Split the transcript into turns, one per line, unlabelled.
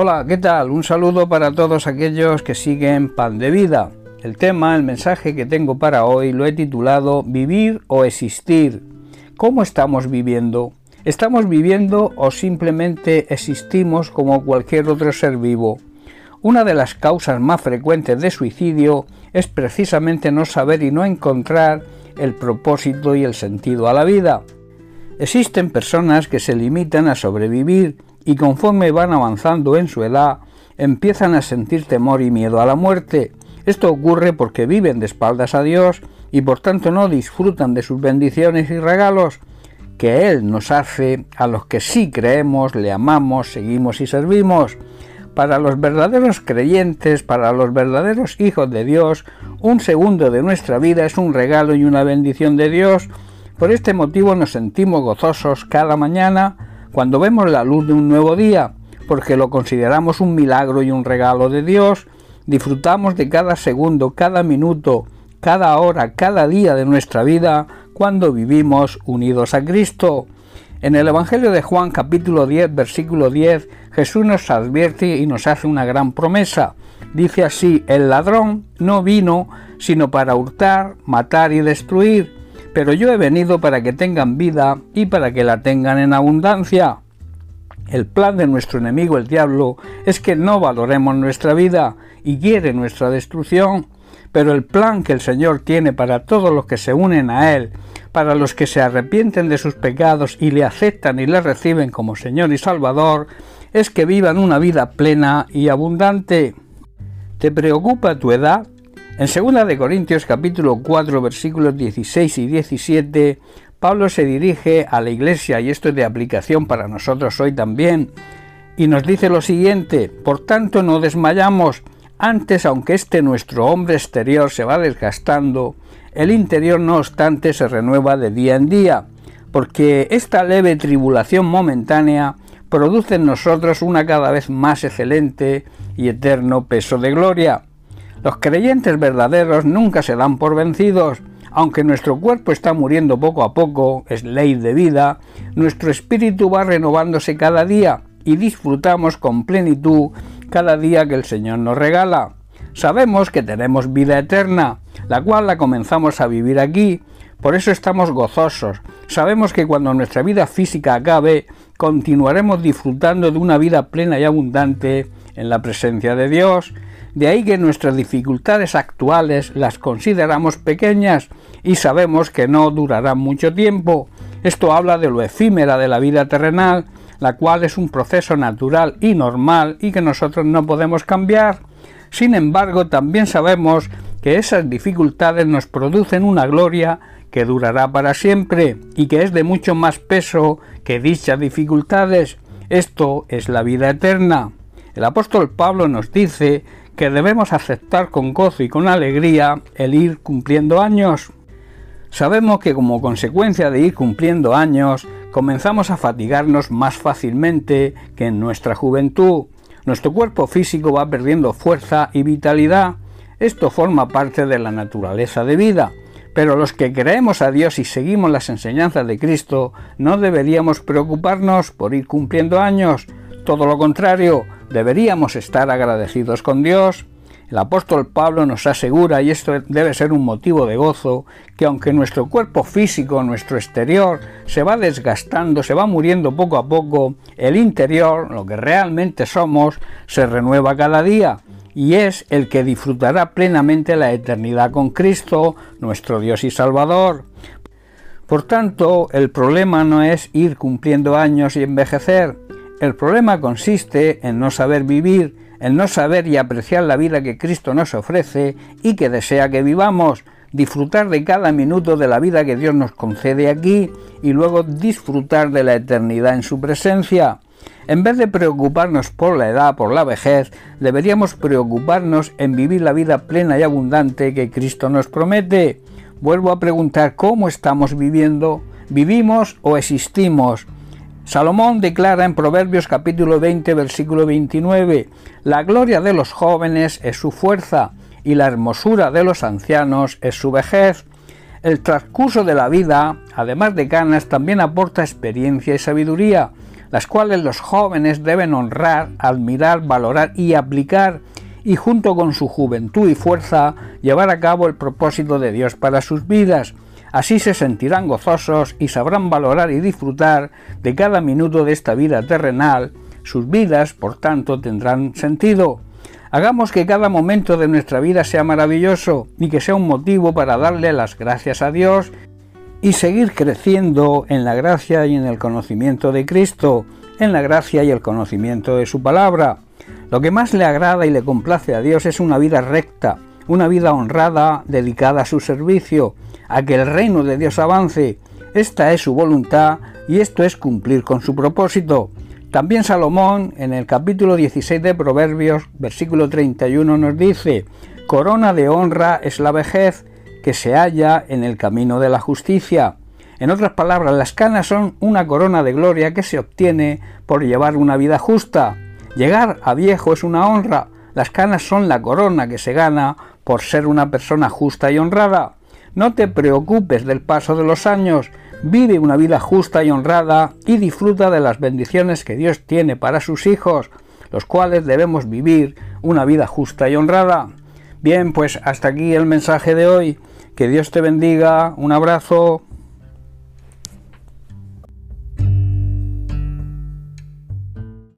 Hola, ¿qué tal? Un saludo para todos aquellos que siguen Pan de Vida. El tema, el mensaje que tengo para hoy lo he titulado Vivir o existir. ¿Cómo estamos viviendo? ¿Estamos viviendo o simplemente existimos como cualquier otro ser vivo? Una de las causas más frecuentes de suicidio es precisamente no saber y no encontrar el propósito y el sentido a la vida. Existen personas que se limitan a sobrevivir y conforme van avanzando en su edad empiezan a sentir temor y miedo a la muerte. Esto ocurre porque viven de espaldas a Dios y por tanto no disfrutan de sus bendiciones y regalos que Él nos hace a los que sí creemos, le amamos, seguimos y servimos. Para los verdaderos creyentes, para los verdaderos hijos de Dios, un segundo de nuestra vida es un regalo y una bendición de Dios. Por este motivo nos sentimos gozosos cada mañana cuando vemos la luz de un nuevo día, porque lo consideramos un milagro y un regalo de Dios. Disfrutamos de cada segundo, cada minuto, cada hora, cada día de nuestra vida cuando vivimos unidos a Cristo. En el Evangelio de Juan capítulo 10 versículo 10 Jesús nos advierte y nos hace una gran promesa. Dice así, el ladrón no vino sino para hurtar, matar y destruir, pero yo he venido para que tengan vida y para que la tengan en abundancia. El plan de nuestro enemigo el diablo es que no valoremos nuestra vida y quiere nuestra destrucción, pero el plan que el Señor tiene para todos los que se unen a Él para los que se arrepienten de sus pecados y le aceptan y le reciben como Señor y Salvador, es que vivan una vida plena y abundante. ¿Te preocupa tu edad? En 2 de Corintios capítulo 4 versículos 16 y 17, Pablo se dirige a la iglesia y esto es de aplicación para nosotros hoy también, y nos dice lo siguiente, por tanto no desmayamos, antes aunque este nuestro hombre exterior se va desgastando, el interior, no obstante, se renueva de día en día, porque esta leve tribulación momentánea produce en nosotros una cada vez más excelente y eterno peso de gloria. Los creyentes verdaderos nunca se dan por vencidos, aunque nuestro cuerpo está muriendo poco a poco, es ley de vida, nuestro espíritu va renovándose cada día y disfrutamos con plenitud cada día que el Señor nos regala. Sabemos que tenemos vida eterna, la cual la comenzamos a vivir aquí, por eso estamos gozosos. Sabemos que cuando nuestra vida física acabe, continuaremos disfrutando de una vida plena y abundante en la presencia de Dios. De ahí que nuestras dificultades actuales las consideramos pequeñas y sabemos que no durarán mucho tiempo. Esto habla de lo efímera de la vida terrenal, la cual es un proceso natural y normal y que nosotros no podemos cambiar. Sin embargo, también sabemos que esas dificultades nos producen una gloria que durará para siempre y que es de mucho más peso que dichas dificultades. Esto es la vida eterna. El apóstol Pablo nos dice que debemos aceptar con gozo y con alegría el ir cumpliendo años. Sabemos que como consecuencia de ir cumpliendo años, comenzamos a fatigarnos más fácilmente que en nuestra juventud. Nuestro cuerpo físico va perdiendo fuerza y vitalidad. Esto forma parte de la naturaleza de vida. Pero los que creemos a Dios y seguimos las enseñanzas de Cristo, no deberíamos preocuparnos por ir cumpliendo años. Todo lo contrario, deberíamos estar agradecidos con Dios el apóstol Pablo nos asegura, y esto debe ser un motivo de gozo, que aunque nuestro cuerpo físico, nuestro exterior, se va desgastando, se va muriendo poco a poco, el interior, lo que realmente somos, se renueva cada día y es el que disfrutará plenamente la eternidad con Cristo, nuestro Dios y Salvador. Por tanto, el problema no es ir cumpliendo años y envejecer, el problema consiste en no saber vivir, el no saber y apreciar la vida que Cristo nos ofrece y que desea que vivamos, disfrutar de cada minuto de la vida que Dios nos concede aquí y luego disfrutar de la eternidad en su presencia. En vez de preocuparnos por la edad, por la vejez, deberíamos preocuparnos en vivir la vida plena y abundante que Cristo nos promete. Vuelvo a preguntar cómo estamos viviendo. ¿Vivimos o existimos? Salomón declara en Proverbios capítulo 20 versículo 29, La gloria de los jóvenes es su fuerza y la hermosura de los ancianos es su vejez. El transcurso de la vida, además de ganas, también aporta experiencia y sabiduría. las cuales los jóvenes deben honrar, admirar, valorar y aplicar y junto con su juventud y fuerza llevar a cabo el propósito de Dios para sus vidas. Así se sentirán gozosos y sabrán valorar y disfrutar de cada minuto de esta vida terrenal. Sus vidas, por tanto, tendrán sentido. Hagamos que cada momento de nuestra vida sea maravilloso y que sea un motivo para darle las gracias a Dios y seguir creciendo en la gracia y en el conocimiento de Cristo, en la gracia y el conocimiento de su palabra. Lo que más le agrada y le complace a Dios es una vida recta, una vida honrada, dedicada a su servicio, a que el reino de Dios avance. Esta es su voluntad y esto es cumplir con su propósito. También Salomón, en el capítulo 16 de Proverbios, versículo 31, nos dice, Corona de honra es la vejez que se halla en el camino de la justicia. En otras palabras, las canas son una corona de gloria que se obtiene por llevar una vida justa. Llegar a viejo es una honra. Las canas son la corona que se gana por ser una persona justa y honrada. No te preocupes del paso de los años, vive una vida justa y honrada y disfruta de las bendiciones que Dios tiene para sus hijos, los cuales debemos vivir una vida justa y honrada. Bien, pues hasta aquí el mensaje de hoy. Que Dios te bendiga. Un abrazo.